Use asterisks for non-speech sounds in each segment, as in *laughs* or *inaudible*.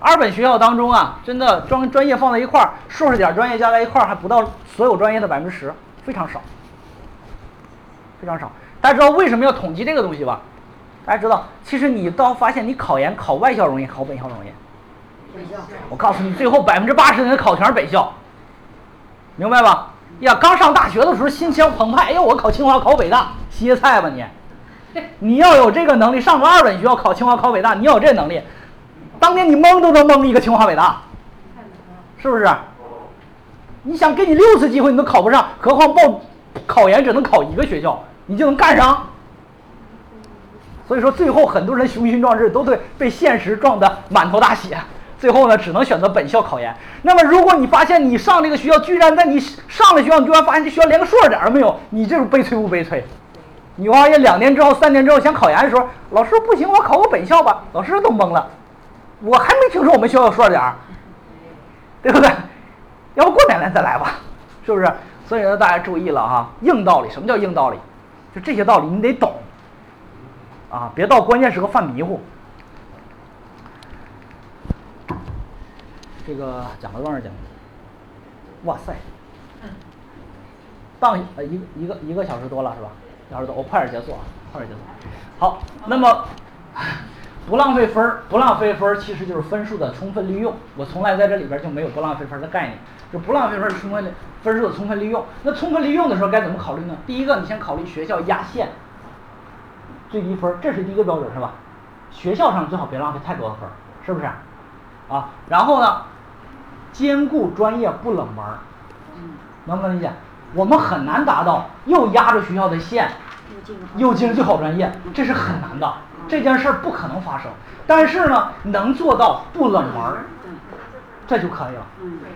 二本学校当中啊，真的专专业放在一块儿，硕士点专业加在一块儿还不到所有专业的百分之十，非常少，非常少。大家知道为什么要统计这个东西吧？大家知道，其实你到发现你考研考外校容易，考本校容易。我告诉你，最后百分之八十的人考全是本校，明白吧？呀，刚上大学的时候心情澎湃，哎呦，我考清华考北大，歇菜吧你！你要有这个能力，上个二本学校考清华考北大，你要有这能力，当年你蒙都能蒙一个清华北大，是不是？你想给你六次机会你都考不上，何况报考研只能考一个学校，你就能干上？所以说最后很多人雄心壮志都对被现实撞得满头大血。最后呢，只能选择本校考研。那么，如果你发现你上这个学校，居然在你上了学校，你居然发现这学校连个硕士点都没有，你这种悲催不悲催？你发现两年之后、三年之后想考研的时候，老师不行，我考个本校吧。老师都懵了，我还没听说我们学校有硕士点儿，对不对？要不过两年再来吧，是不是？所以说大家注意了哈，硬道理。什么叫硬道理？就这些道理你得懂啊，别到关键时刻犯迷糊。这个讲了多长时间？哇塞，当呃一个一个一个小时多了是吧？小时多，我快点结束啊，快点结束。好，那么不浪费分儿，不浪费分儿其实就是分数的充分利用。我从来在这里边就没有不浪费分儿的概念，就不浪费分儿充分的分数的充分利用。那充分利用的时候该怎么考虑呢？第一个，你先考虑学校压线，最低分儿，这是第一个标准是吧？学校上最好别浪费太多的分儿，是不是？啊，然后呢？兼顾专业不冷门，能不能理解？我们很难达到又压着学校的线，又进最好专业，这是很难的。这件事儿不可能发生。但是呢，能做到不冷门，这就可以了。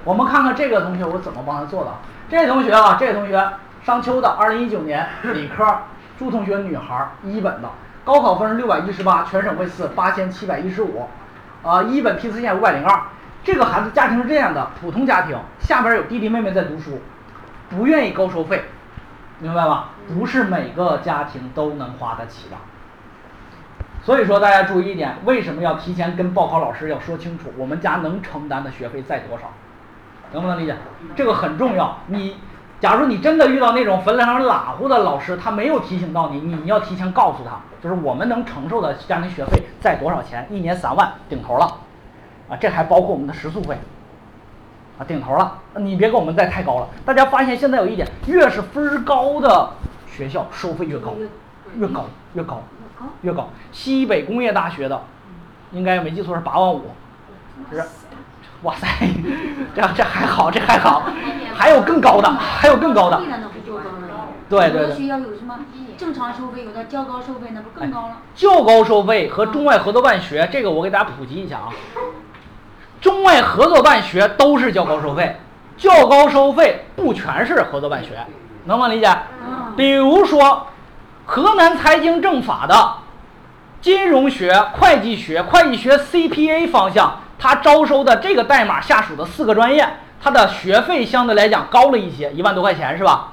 我们看看这个同学我怎么帮他做的。这位同学啊，这位同学，商丘的，二零一九年 *laughs* 理科，朱同学，女孩，一本的，高考分是六百一十八，全省位次八千七百一十五，啊，一本批次线五百零二。这个孩子家庭是这样的，普通家庭，下边有弟弟妹妹在读书，不愿意高收费，明白吧？不是每个家庭都能花得起的。所以说大家注意一点，为什么要提前跟报考老师要说清楚，我们家能承担的学费在多少，能不能理解？这个很重要。你假如你真的遇到那种分量上拉乎的老师，他没有提醒到你，你要提前告诉他，就是我们能承受的家庭学费在多少钱，一年三万顶头了。啊，这还包括我们的食宿费，啊，顶头了。你别给我们再太高了。大家发现现在有一点，越是分儿高的学校，收费越高，越高，越高，越高。西北工业大学的，应该没记错是八万五，是，哇塞，*laughs* 这这还好，这还好，还有更高的，还有更高的。对对对。学校有什么正常收费，有的较高收费，那不更高了？较高收费和中外合作办学，这个我给大家普及一下啊。*laughs* 中外合作办学都是较高收费，较高收费不全是合作办学，能不能理解？比如说，河南财经政法的金融学、会计学、会计学 CPA 方向，它招收的这个代码下属的四个专业，它的学费相对来讲高了一些，一万多块钱是吧？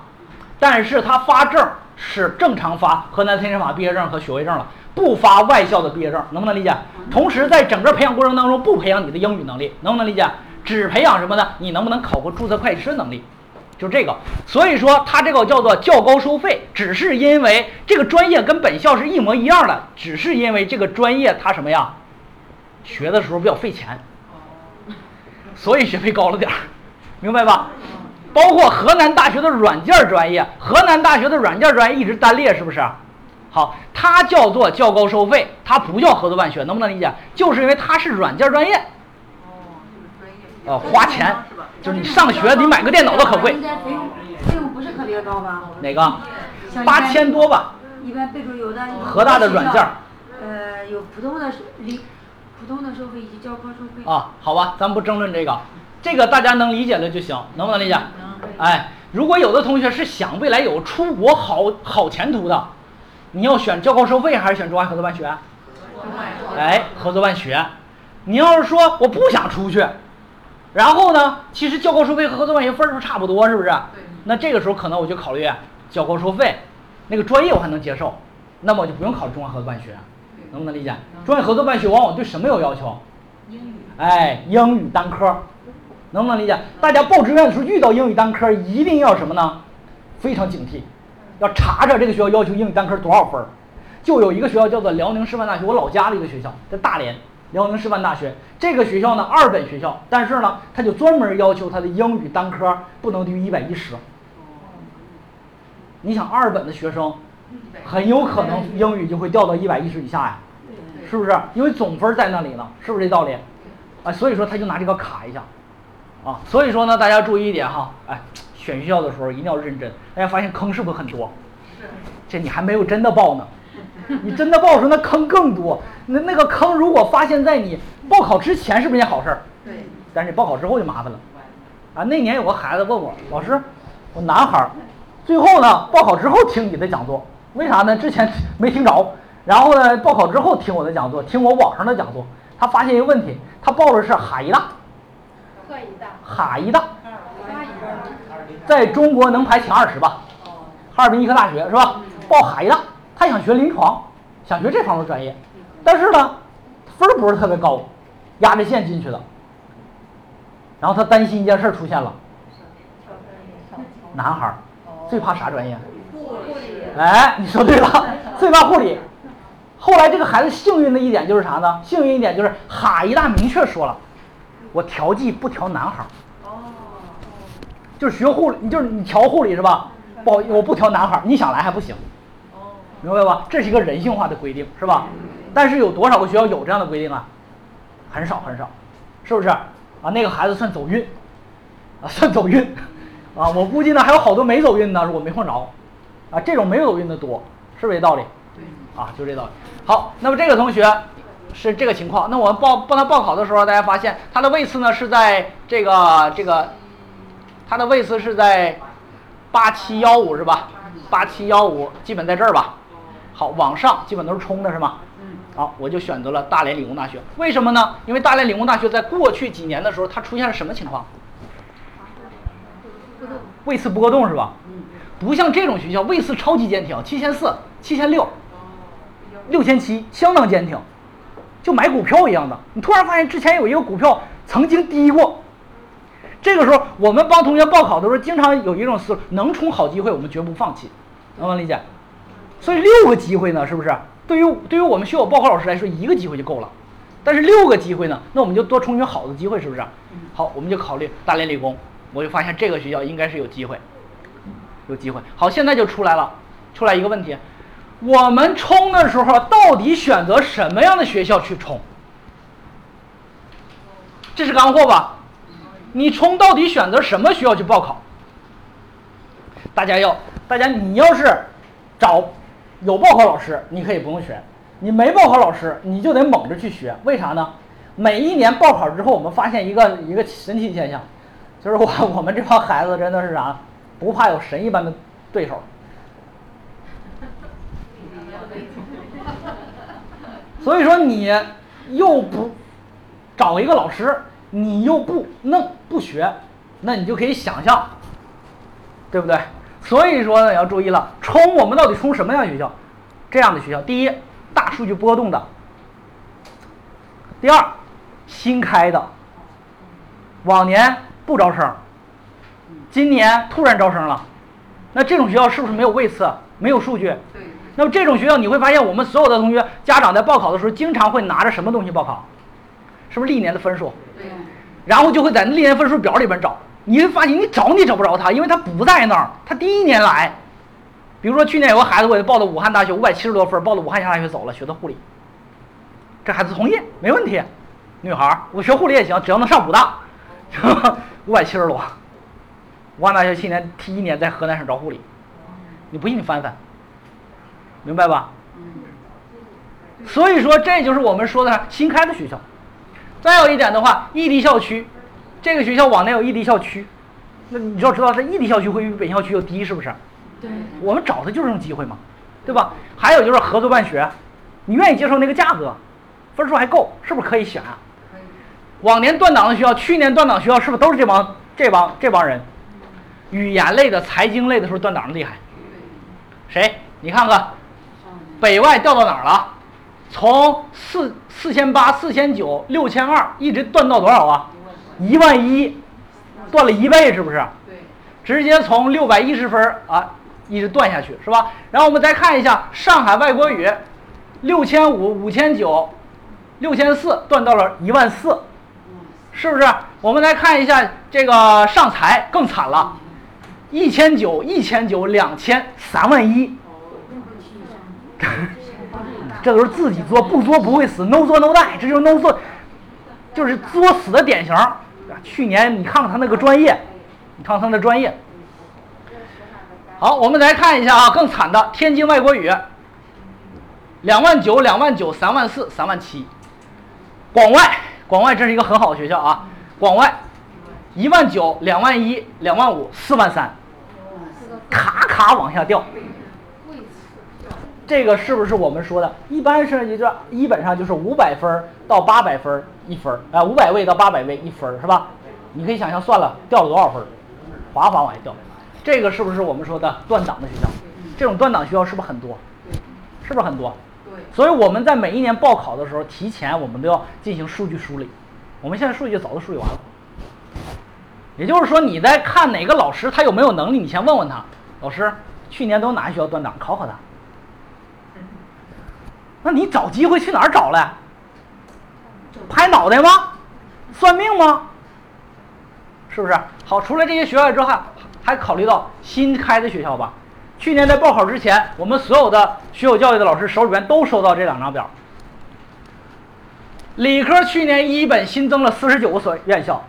但是它发证是正常发河南财经政法毕业证和学位证了。不发外校的毕业证，能不能理解？同时，在整个培养过程当中，不培养你的英语能力，能不能理解？只培养什么呢？你能不能考个注册会计师能力？就这个。所以说，它这个叫做较高收费，只是因为这个专业跟本校是一模一样的，只是因为这个专业它什么呀？学的时候比较费钱，所以学费高了点儿，明白吧？包括河南大学的软件专业，河南大学的软件专业一直单列，是不是？好，它叫做较高收费，它不叫合作办学，能不能理解？就是因为它是软件专业。哦，就是专业。呃，花钱，就是你上学你买个电脑都可贵。应该费用费用不是特别高吧？哪个？八千多吧。一般备注有的。河大的软件。呃，有普通的理，普通的收费以及较高收费。啊，好吧，咱不争论这个，这个大家能理解了就行，能不能理解？能。哎，如果有的同学是想未来有出国好好前途的。你要选教高收费还是选中外合作办学？哎，合作办学。你要是说我不想出去，然后呢，其实教高收费和合作办学分数差不多，是不是？那这个时候可能我就考虑教高收费，那个专业我还能接受，那么我就不用考虑中外合作办学，能不能理解？中外合作办学往往对什么有要求？英语。哎，英语单科，能不能理解？大家报志愿的时候遇到英语单科，一定要什么呢？非常警惕，要查查这个学校要求英语单科多少分儿。就有一个学校叫做辽宁师范大学，我老家的一个学校，在大连。辽宁师范大学这个学校呢，二本学校，但是呢，他就专门要求他的英语单科不能低于一百一十。你想，二本的学生很有可能英语就会掉到一百一十以下呀，是不是？因为总分在那里呢，是不是这道理？啊，所以说他就拿这个卡一下，啊，所以说呢，大家注意一点哈，哎，选学校的时候一定要认真。大家发现坑是不是很多？这你还没有真的报呢。你真的报时候，那坑更多。那那个坑如果发现在你报考之前，是不是件好事儿？对。但是你报考之后就麻烦了。啊，那年有个孩子问我，老师，我男孩儿，最后呢，报考之后听你的讲座，为啥呢？之前没听着，然后呢，报考之后听我的讲座，听我网上的讲座，他发现一个问题，他报的是哈医大。哈医大。哈医大。在中国能排前二十吧？哈尔滨医科大学是吧？报哈医大。他想学临床，想学这方面专业，但是呢，分儿不是特别高，压着线进去的。然后他担心一件事出现了，男孩儿最怕啥专业？护理。哎，你说对了，最怕护理。后来这个孩子幸运的一点就是啥呢？幸运一点就是哈医大明确说了，我调剂不调男孩儿。哦。就是学护理，你就是你调护理是吧？不，我不调男孩，你想来还不行。明白吧？这是一个人性化的规定，是吧？但是有多少个学校有这样的规定啊？很少很少，是不是？啊，那个孩子算走运，啊，*laughs* 算走运，啊，我估计呢还有好多没走运呢，我没碰着，啊，这种没有走运的多，是不是这道理？啊，就这道理。好，那么这个同学是这个情况，那我们报帮他报考的时候，大家发现他的位次呢是在这个这个，他的位次是在八七幺五是吧？八七幺五基本在这儿吧？好，往上基本都是冲的，是吗？嗯。好，我就选择了大连理工大学。为什么呢？因为大连理工大学在过去几年的时候，它出现了什么情况？位次波动是吧？嗯。不像这种学校，位次超级坚挺，七千四、七千六、六千七，相当坚挺，就买股票一样的。你突然发现之前有一个股票曾经低过，这个时候我们帮同学报考的时候，经常有一种思路：能冲好机会，我们绝不放弃，能不能理解？所以六个机会呢，是不是？对于对于我们学我报考老师来说，一个机会就够了。但是六个机会呢，那我们就多冲取好的机会，是不是？好，我们就考虑大连理工，我就发现这个学校应该是有机会，有机会。好，现在就出来了，出来一个问题：我们冲的时候到底选择什么样的学校去冲？这是干货吧？你冲到底选择什么学校去报考？大家要，大家你要是找。有报考老师，你可以不用选；你没报考老师，你就得猛着去学。为啥呢？每一年报考之后，我们发现一个一个神奇现象，就是我 *laughs* 我们这帮孩子真的是啥，不怕有神一般的对手。所以说你又不找一个老师，你又不弄不学，那你就可以想象，对不对？所以说呢，要注意了，冲我们到底冲什么样的学校？这样的学校，第一，大数据波动的；第二，新开的，往年不招生，今年突然招生了，那这种学校是不是没有位次，没有数据？对。那么这种学校，你会发现我们所有的同学家长在报考的时候，经常会拿着什么东西报考？是不是历年的分数？对。然后就会在历年分数表里边找。你会发现，你找你找不着他，因为他不在那儿。他第一年来，比如说去年有个孩子，我给他报的武汉大学，五百七十多分，报的武汉大学走了，学的护理。这孩子同意，没问题。女孩，我学护理也行，只要能上武大，五百七十多。武汉大学去年第一年在河南省招护理，你不信你翻翻，明白吧？所以说，这就是我们说的新开的学校。再有一点的话，异地校区。这个学校往年有异地校区，那你要知道，这异地校区会比本校区要低，是不是？对。我们找的就是这种机会嘛，对吧？还有就是合作办学，你愿意接受那个价格，分数还够，是不是可以选啊？往年断档的学校，去年断档学校是不是都是这帮这帮这帮人？语言类的、财经类的，是不是断档的厉害？谁？你看看，北外调到哪儿了？从四四千八、四千九、六千二，一直断到多少啊？一万一，断了一倍，是不是？对。直接从六百一十分啊，一直断下去，是吧？然后我们再看一下上海外国语，六千五、五千九、六千四，断到了一万四，是不是？我们来看一下这个上财更惨了，一千九、一千九、两千、三万一。这都是自己作，不作不会死，no 作 no die，这就是 no 作，就是作死的典型。去年你看看他那个专业，你看看他那专业。好，我们来看一下啊，更惨的天津外国语，两万九、两万九、三万四、三万七。广外，广外这是一个很好的学校啊，广外，一万九、两万一、两万五、四万三，咔咔往下掉。这个是不是我们说的？一般是一个，基本上就是五百分到八百分一分啊，五百位到八百位一分是吧？你可以想象，算了，掉了多少分，哗哗往下掉。这个是不是我们说的断档的学校？这种断档学校是不是很多？是不是很多？对。所以我们在每一年报考的时候，提前我们都要进行数据梳理。我们现在数据早就梳理完了。也就是说，你在看哪个老师他有没有能力，你先问问他，老师，去年都哪些学校断档？考考他。那你找机会去哪儿找嘞？拍脑袋吗？算命吗？是不是？好，除了这些学校之外，还考虑到新开的学校吧。去年在报考之前，我们所有的学有教育的老师手里边都收到这两张表。理科去年一本新增了四十九所院校，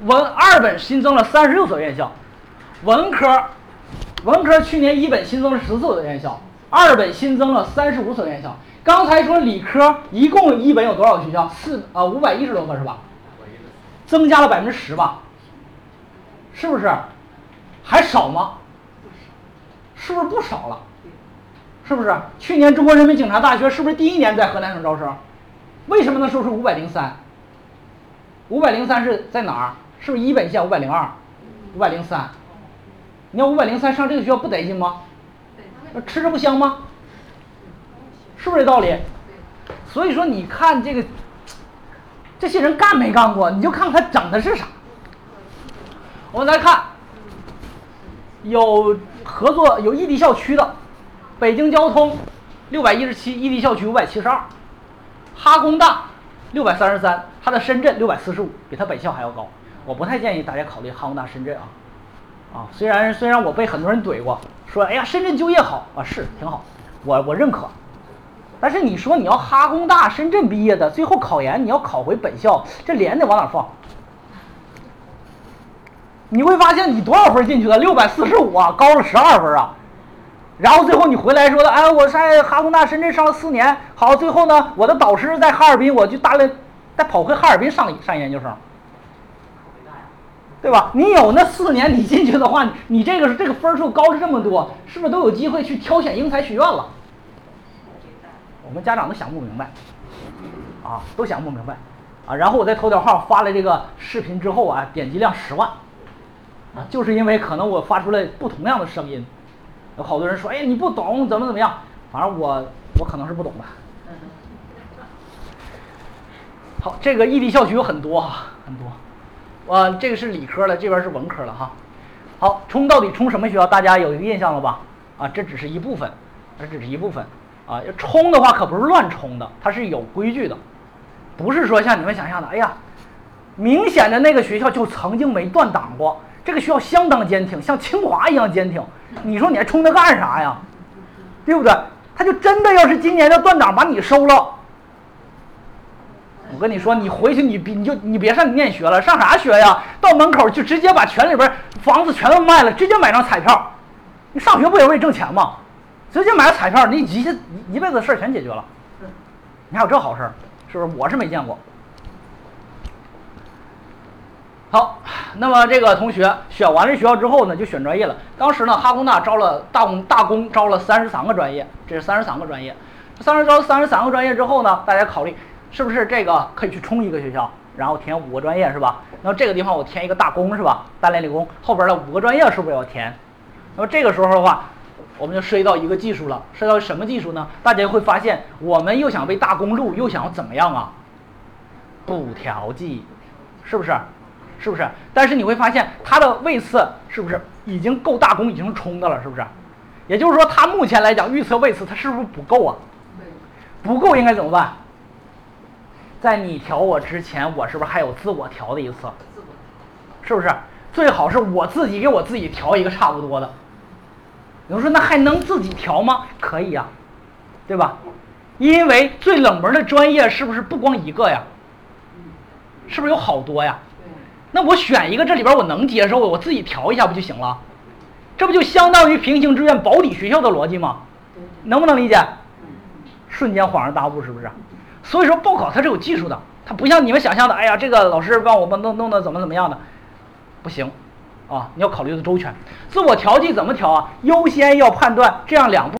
文二本新增了三十六所院校，文科，文科去年一本新增了十四所院校。二本新增了三十五所院校。刚才说理科一共一本有多少个学校？四啊五百一十多个是吧？增加了百分之十吧？是不是？还少吗？是不是不少了？是不是？去年中国人民警察大学是不是第一年在河南省招生？为什么能说出五百零三？五百零三是在哪儿？是不是一本线五百零二？五百零三？你要五百零三上这个学校不得劲吗？那吃着不香吗？是不是这道理？所以说，你看这个，这些人干没干过？你就看看他整的是啥。我们来看，有合作有异地校区的，北京交通六百一十七，异地校区五百七十二，哈工大六百三十三，它的深圳六百四十五，比它本校还要高。我不太建议大家考虑哈工大深圳啊，啊，虽然虽然我被很多人怼过。说，哎呀，深圳就业好啊，是挺好，我我认可。但是你说你要哈工大深圳毕业的，最后考研你要考回本校，这脸得往哪放？你会发现你多少分进去了？六百四十五啊，高了十二分啊。然后最后你回来说的，哎，我在哈工大深圳上了四年，好，最后呢，我的导师在哈尔滨，我就搭了，再跑回哈尔滨上上研究生。对吧？你有那四年，你进去的话，你这个这个分数高了这么多，是不是都有机会去挑选英才学院了？我们家长都想不明白，啊，都想不明白，啊，然后我在头条号发了这个视频之后啊，点击量十万，啊，就是因为可能我发出了不同样的声音，有好多人说，哎，你不懂怎么怎么样，反正我我可能是不懂的。好，这个异地校区有很多啊，很多。哇，这个是理科的，这边是文科的哈。好，冲到底冲什么学校？大家有一个印象了吧？啊，这只是一部分，这只是一部分。啊，要冲的话可不是乱冲的，它是有规矩的，不是说像你们想象的，哎呀，明显的那个学校就曾经没断档过，这个学校相当坚挺，像清华一样坚挺。你说你还冲它干啥呀？对不对？他就真的要是今年要断档把你收了。我跟你说，你回去你别你就你别上念学了，上啥学呀？到门口就直接把全里边房子全都卖了，直接买张彩票。你上学不也为挣钱吗？直接买个彩票，你一一一辈子事儿全解决了。你还有这好事儿，是不是？我是没见过。好，那么这个同学选完了学校之后呢，就选专业了。当时呢，哈工大招了大工大工招了三十三个专业，这是三十三个专业。三十招三十三个专业之后呢，大家考虑。是不是这个可以去冲一个学校，然后填五个专业是吧？那么这个地方我填一个大工是吧？大连理工后边的五个专业是不是要填？那么这个时候的话，我们就涉及到一个技术了，涉及到什么技术呢？大家会发现，我们又想被大公录，又想要怎么样啊？补调剂，是不是？是不是？但是你会发现，它的位次是不是已经够大公已经冲的了？是不是？也就是说，它目前来讲预测位次它是不是不够啊？不够应该怎么办？在你调我之前，我是不是还有自我调的一次？是不是？最好是我自己给我自己调一个差不多的。有人说那还能自己调吗？可以呀，对吧？因为最冷门的专业是不是不光一个呀？是不是有好多呀？那我选一个这里边我能接受的，我自己调一下不就行了？这不就相当于平行志愿保底学校的逻辑吗？能不能理解？瞬间恍然大悟，是不是？所以说报考它是有技术的，它不像你们想象的，哎呀，这个老师帮我们弄弄的怎么怎么样的，不行。啊，你要考虑的周全。自我调剂怎么调啊？优先要判断这样两步。